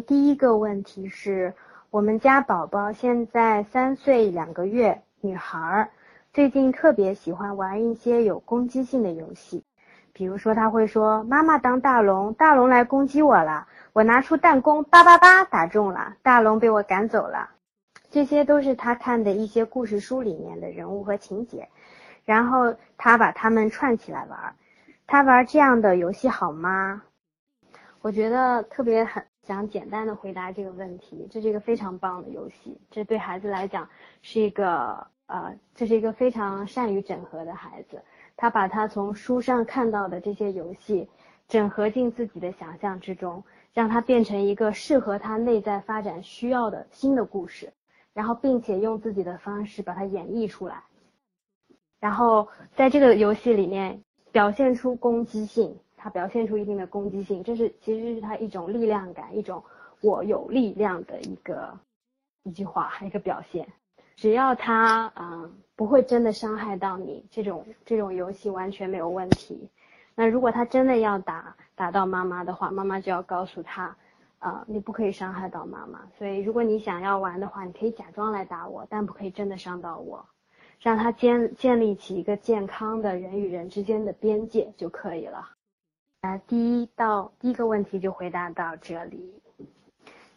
第一个问题是我们家宝宝现在三岁两个月，女孩儿，最近特别喜欢玩一些有攻击性的游戏，比如说他会说妈妈当大龙，大龙来攻击我了，我拿出弹弓，叭叭叭打中了，大龙被我赶走了，这些都是他看的一些故事书里面的人物和情节，然后他把他们串起来玩，他玩这样的游戏好吗？我觉得特别很想简单的回答这个问题，这是一个非常棒的游戏，这对孩子来讲是一个呃，这是一个非常善于整合的孩子，他把他从书上看到的这些游戏整合进自己的想象之中，让它变成一个适合他内在发展需要的新的故事，然后并且用自己的方式把它演绎出来，然后在这个游戏里面表现出攻击性。他表现出一定的攻击性，这是其实是他一种力量感，一种我有力量的一个一句话，一个表现。只要他嗯不会真的伤害到你，这种这种游戏完全没有问题。那如果他真的要打打到妈妈的话，妈妈就要告诉他，啊你不可以伤害到妈妈。所以如果你想要玩的话，你可以假装来打我，但不可以真的伤到我，让他建建立起一个健康的人与人之间的边界就可以了。啊，第一道第一个问题就回答到这里。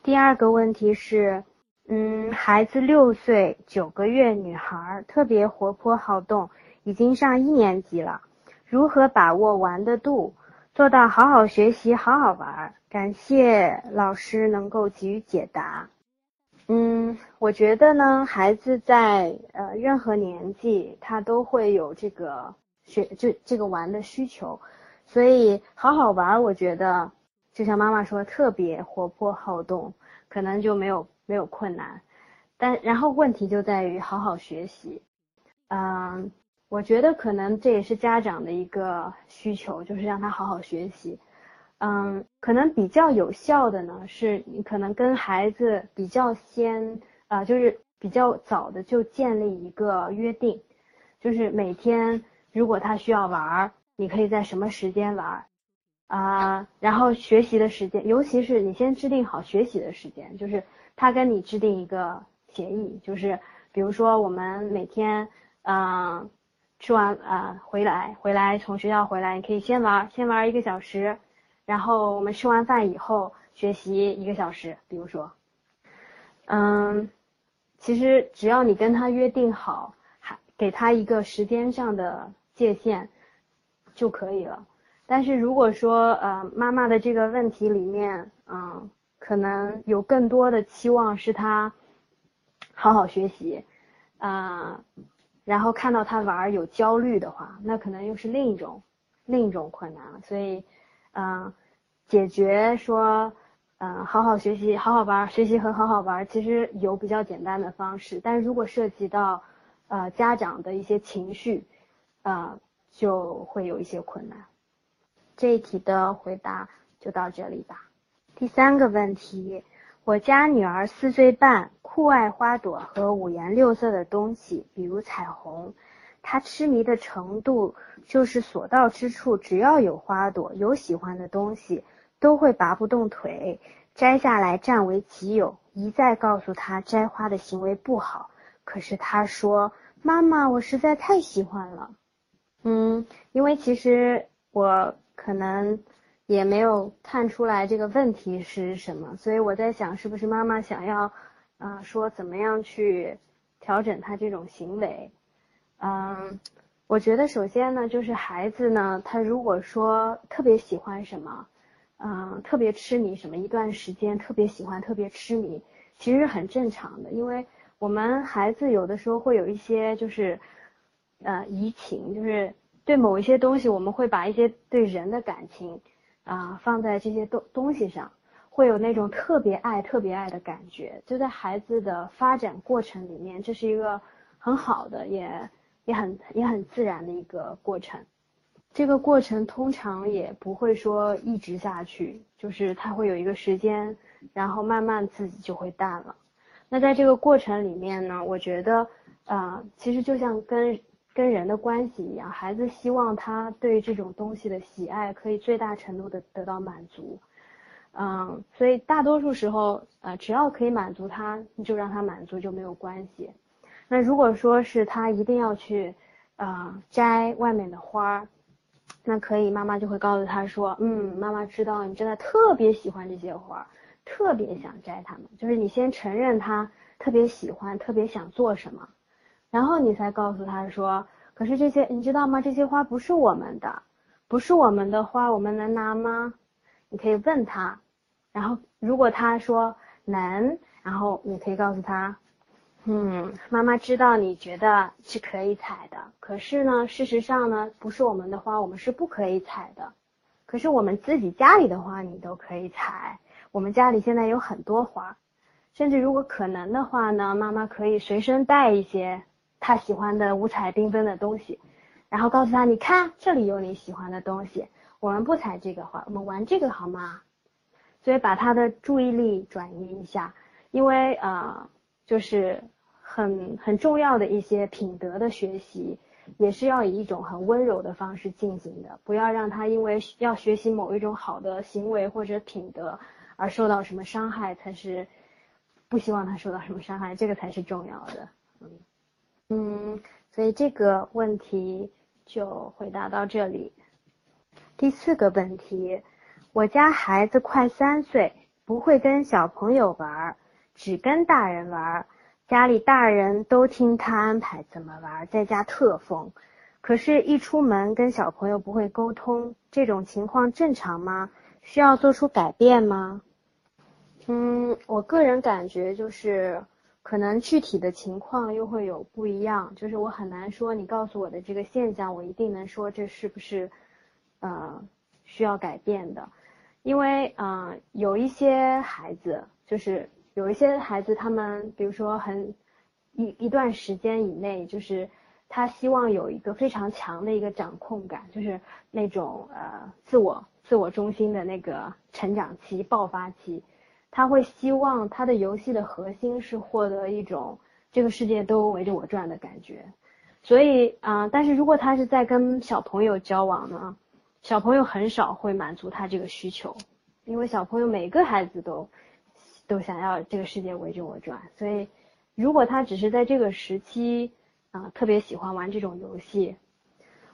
第二个问题是，嗯，孩子六岁九个月，女孩，特别活泼好动，已经上一年级了。如何把握玩的度，做到好好学习，好好玩？感谢老师能够给予解答。嗯，我觉得呢，孩子在呃任何年纪，他都会有这个学就这个玩的需求。所以好好玩，我觉得就像妈妈说，特别活泼好动，可能就没有没有困难。但然后问题就在于好好学习。嗯，我觉得可能这也是家长的一个需求，就是让他好好学习。嗯，可能比较有效的呢，是你可能跟孩子比较先啊，就是比较早的就建立一个约定，就是每天如果他需要玩。你可以在什么时间玩啊？然后学习的时间，尤其是你先制定好学习的时间，就是他跟你制定一个协议，就是比如说我们每天嗯吃完啊回来回来从学校回来，你可以先玩先玩一个小时，然后我们吃完饭以后学习一个小时，比如说嗯，其实只要你跟他约定好，还给他一个时间上的界限。就可以了，但是如果说呃妈妈的这个问题里面，嗯，可能有更多的期望是他好好学习，啊，然后看到他玩儿有焦虑的话，那可能又是另一种另一种困难了。所以，嗯，解决说，嗯，好好学习，好好玩儿，学习和好好玩儿，其实有比较简单的方式，但如果涉及到呃家长的一些情绪，啊。就会有一些困难。这一题的回答就到这里吧。第三个问题，我家女儿四岁半，酷爱花朵和五颜六色的东西，比如彩虹。她痴迷的程度就是所到之处，只要有花朵，有喜欢的东西，都会拔不动腿，摘下来占为己有。一再告诉她摘花的行为不好，可是她说：“妈妈，我实在太喜欢了。”嗯，因为其实我可能也没有看出来这个问题是什么，所以我在想，是不是妈妈想要啊说怎么样去调整他这种行为？嗯，我觉得首先呢，就是孩子呢，他如果说特别喜欢什么，嗯，特别痴迷什么，一段时间特别喜欢，特别痴迷，其实很正常的，因为我们孩子有的时候会有一些就是。呃，移情就是对某一些东西，我们会把一些对人的感情啊放在这些东东西上，会有那种特别爱、特别爱的感觉。就在孩子的发展过程里面，这是一个很好的，也也很也很自然的一个过程。这个过程通常也不会说一直下去，就是它会有一个时间，然后慢慢自己就会淡了。那在这个过程里面呢，我觉得啊，其实就像跟跟人的关系一样，孩子希望他对这种东西的喜爱可以最大程度的得到满足，嗯，所以大多数时候，呃，只要可以满足他，你就让他满足就没有关系。那如果说是他一定要去，呃，摘外面的花，那可以，妈妈就会告诉他说，嗯，妈妈知道你真的特别喜欢这些花，特别想摘它们，就是你先承认他特别喜欢，特别想做什么，然后你才告诉他说，可是这些你知道吗？这些花不是我们的，不是我们的花，我们能拿吗？你可以问他。然后，如果他说能，然后你可以告诉他，嗯，妈妈知道你觉得是可以采的，可是呢，事实上呢，不是我们的花，我们是不可以采的。可是我们自己家里的花你都可以采，我们家里现在有很多花，甚至如果可能的话呢，妈妈可以随身带一些他喜欢的五彩缤纷的东西，然后告诉他，你看这里有你喜欢的东西，我们不采这个花，我们玩这个好吗？所以把他的注意力转移一下，因为啊，就是很很重要的一些品德的学习，也是要以一种很温柔的方式进行的，不要让他因为要学习某一种好的行为或者品德而受到什么伤害，才是不希望他受到什么伤害，这个才是重要的。嗯嗯，所以这个问题就回答到这里。第四个问题。我家孩子快三岁，不会跟小朋友玩，只跟大人玩。家里大人都听他安排怎么玩，在家特疯。可是，一出门跟小朋友不会沟通，这种情况正常吗？需要做出改变吗？嗯，我个人感觉就是，可能具体的情况又会有不一样。就是我很难说，你告诉我的这个现象，我一定能说这是不是，呃，需要改变的。因为嗯，有一些孩子，就是有一些孩子，他们比如说很一一段时间以内，就是他希望有一个非常强的一个掌控感，就是那种呃自我自我中心的那个成长期爆发期，他会希望他的游戏的核心是获得一种这个世界都围着我转的感觉，所以啊，但是如果他是在跟小朋友交往呢？小朋友很少会满足他这个需求，因为小朋友每个孩子都都想要这个世界围着我转，所以如果他只是在这个时期啊特别喜欢玩这种游戏，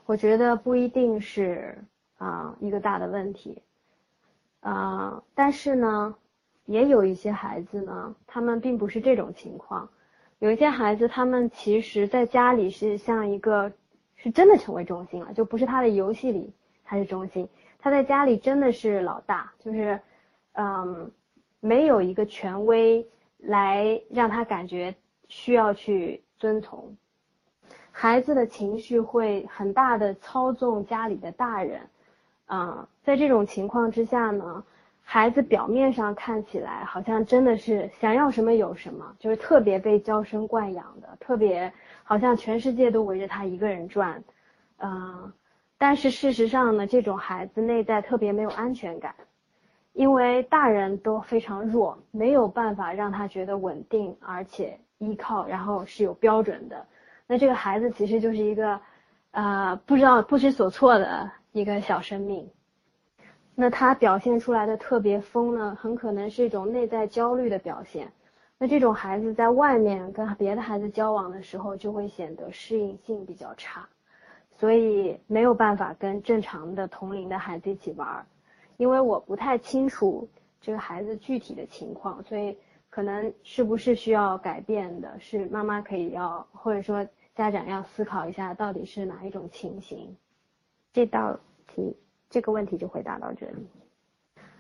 我觉得不一定是啊一个大的问题啊，但是呢，也有一些孩子呢，他们并不是这种情况，有一些孩子他们其实在家里是像一个是真的成为中心了，就不是他的游戏里。他是中心，他在家里真的是老大，就是，嗯，没有一个权威来让他感觉需要去遵从。孩子的情绪会很大的操纵家里的大人，嗯，在这种情况之下呢，孩子表面上看起来好像真的是想要什么有什么，就是特别被娇生惯养的，特别好像全世界都围着他一个人转，嗯。但是事实上呢，这种孩子内在特别没有安全感，因为大人都非常弱，没有办法让他觉得稳定，而且依靠，然后是有标准的。那这个孩子其实就是一个，呃，不知道不知所措的一个小生命。那他表现出来的特别疯呢，很可能是一种内在焦虑的表现。那这种孩子在外面跟别的孩子交往的时候，就会显得适应性比较差。所以没有办法跟正常的同龄的孩子一起玩儿，因为我不太清楚这个孩子具体的情况，所以可能是不是需要改变的，是妈妈可以要，或者说家长要思考一下到底是哪一种情形。这道题这个问题就回答到这里。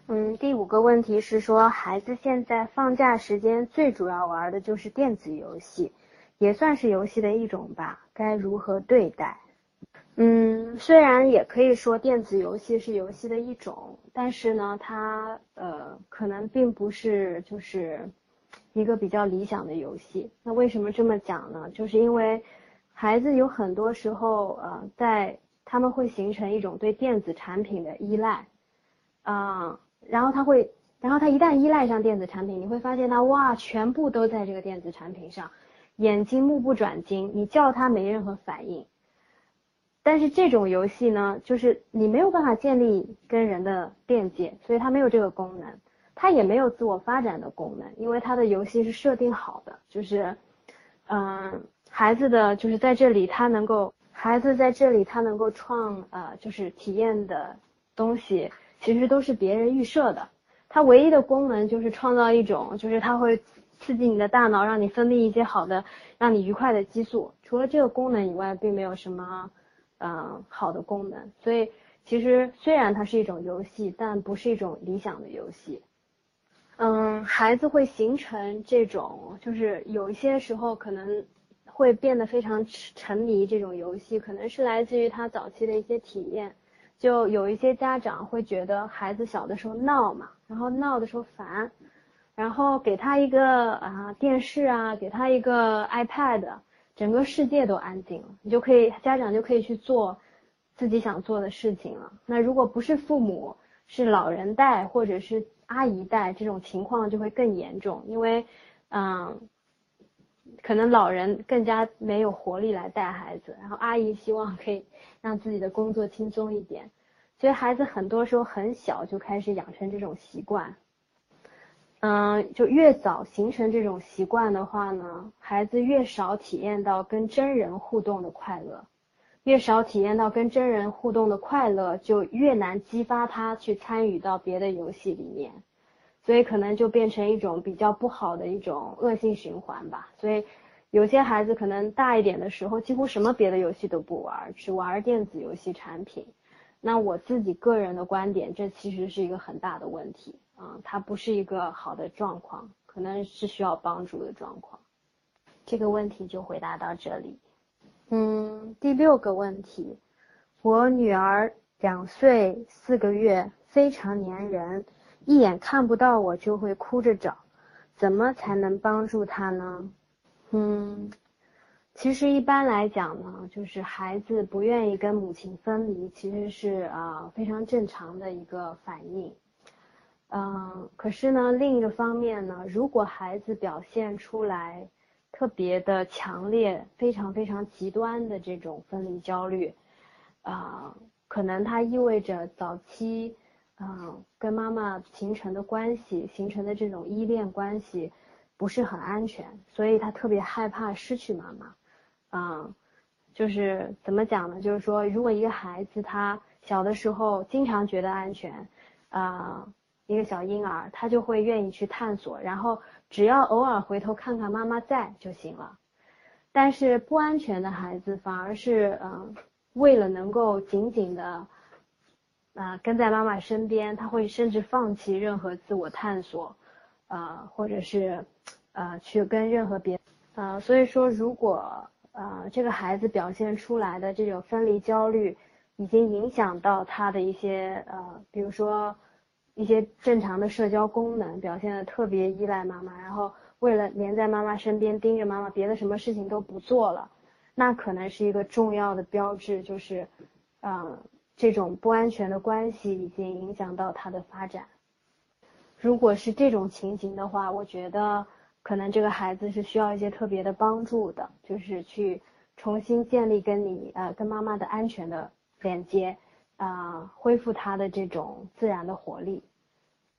嗯，第五个问题是说孩子现在放假时间最主要玩的就是电子游戏，也算是游戏的一种吧，该如何对待？嗯，虽然也可以说电子游戏是游戏的一种，但是呢，它呃可能并不是就是一个比较理想的游戏。那为什么这么讲呢？就是因为孩子有很多时候呃在他们会形成一种对电子产品的依赖，啊，然后他会，然后他一旦依赖上电子产品，你会发现他哇，全部都在这个电子产品上，眼睛目不转睛，你叫他没任何反应。但是这种游戏呢，就是你没有办法建立跟人的链接，所以它没有这个功能。它也没有自我发展的功能，因为它的游戏是设定好的，就是，嗯，孩子的就是在这里他能够，孩子在这里他能够创呃就是体验的东西，其实都是别人预设的，它唯一的功能就是创造一种，就是它会刺激你的大脑，让你分泌一些好的，让你愉快的激素，除了这个功能以外，并没有什么，嗯，好的功能，所以其实虽然它是一种游戏，但不是一种理想的游戏。嗯，孩子会形成这种，就是有一些时候可能会变得非常沉沉迷这种游戏，可能是来自于他早期的一些体验。就有一些家长会觉得孩子小的时候闹嘛，然后闹的时候烦，然后给他一个啊电视啊，给他一个 iPad，整个世界都安静了，你就可以家长就可以去做自己想做的事情了。那如果不是父母，是老人带或者是。阿姨带这种情况就会更严重，因为，嗯，可能老人更加没有活力来带孩子，然后阿姨希望可以让自己的工作轻松一点，所以孩子很多时候很小就开始养成这种习惯，嗯，就越早形成这种习惯的话呢，孩子越少体验到跟真人互动的快乐。越少体验到跟真人互动的快乐，就越难激发他去参与到别的游戏里面，所以可能就变成一种比较不好的一种恶性循环吧。所以有些孩子可能大一点的时候，几乎什么别的游戏都不玩，只玩电子游戏产品。那我自己个人的观点，这其实是一个很大的问题啊，它不是一个好的状况，可能是需要帮助的状况。这个问题就回答到这里。嗯，第六个问题，我女儿两岁四个月，非常粘人，一眼看不到我就会哭着找，怎么才能帮助他呢？嗯，其实一般来讲呢，就是孩子不愿意跟母亲分离，其实是啊非常正常的一个反应。嗯，可是呢，另一个方面呢，如果孩子表现出来，特别的强烈，非常非常极端的这种分离焦虑，啊，可能它意味着早期，嗯，跟妈妈形成的关系，形成的这种依恋关系不是很安全，所以他特别害怕失去妈妈，啊，就是怎么讲呢？就是说，如果一个孩子他小的时候经常觉得安全，啊，一个小婴儿他就会愿意去探索，然后。只要偶尔回头看看妈妈在就行了，但是不安全的孩子反而是嗯，为了能够紧紧的啊跟在妈妈身边，他会甚至放弃任何自我探索，啊或者是呃去跟任何别啊，所以说如果呃这个孩子表现出来的这种分离焦虑，已经影响到他的一些呃，比如说。一些正常的社交功能表现的特别依赖妈妈，然后为了黏在妈妈身边盯着妈妈，别的什么事情都不做了，那可能是一个重要的标志，就是，嗯，这种不安全的关系已经影响到他的发展。如果是这种情形的话，我觉得可能这个孩子是需要一些特别的帮助的，就是去重新建立跟你呃跟妈妈的安全的连接。啊，恢复他的这种自然的活力。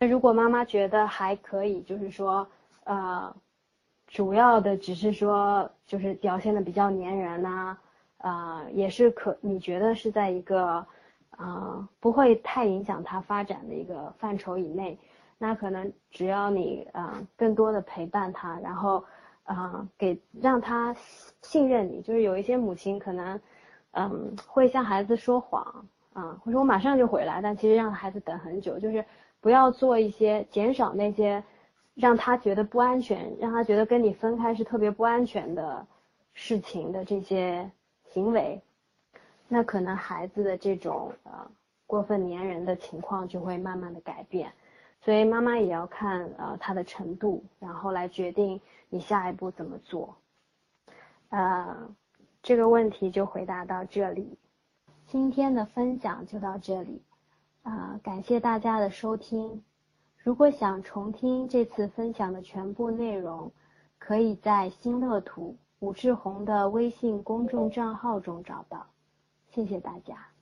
那如果妈妈觉得还可以，就是说，呃，主要的只是说，就是表现的比较粘人呐，啊，也是可，你觉得是在一个，啊，不会太影响他发展的一个范畴以内，那可能只要你，啊，更多的陪伴他，然后，啊，给让他信任你，就是有一些母亲可能，嗯，会向孩子说谎。啊，或者我马上就回来，但其实让孩子等很久，就是不要做一些减少那些让他觉得不安全，让他觉得跟你分开是特别不安全的事情的这些行为，那可能孩子的这种呃过分粘人的情况就会慢慢的改变，所以妈妈也要看呃他的程度，然后来决定你下一步怎么做。呃，这个问题就回答到这里。今天的分享就到这里，啊，感谢大家的收听。如果想重听这次分享的全部内容，可以在新乐图武志红的微信公众账号中找到。谢谢大家。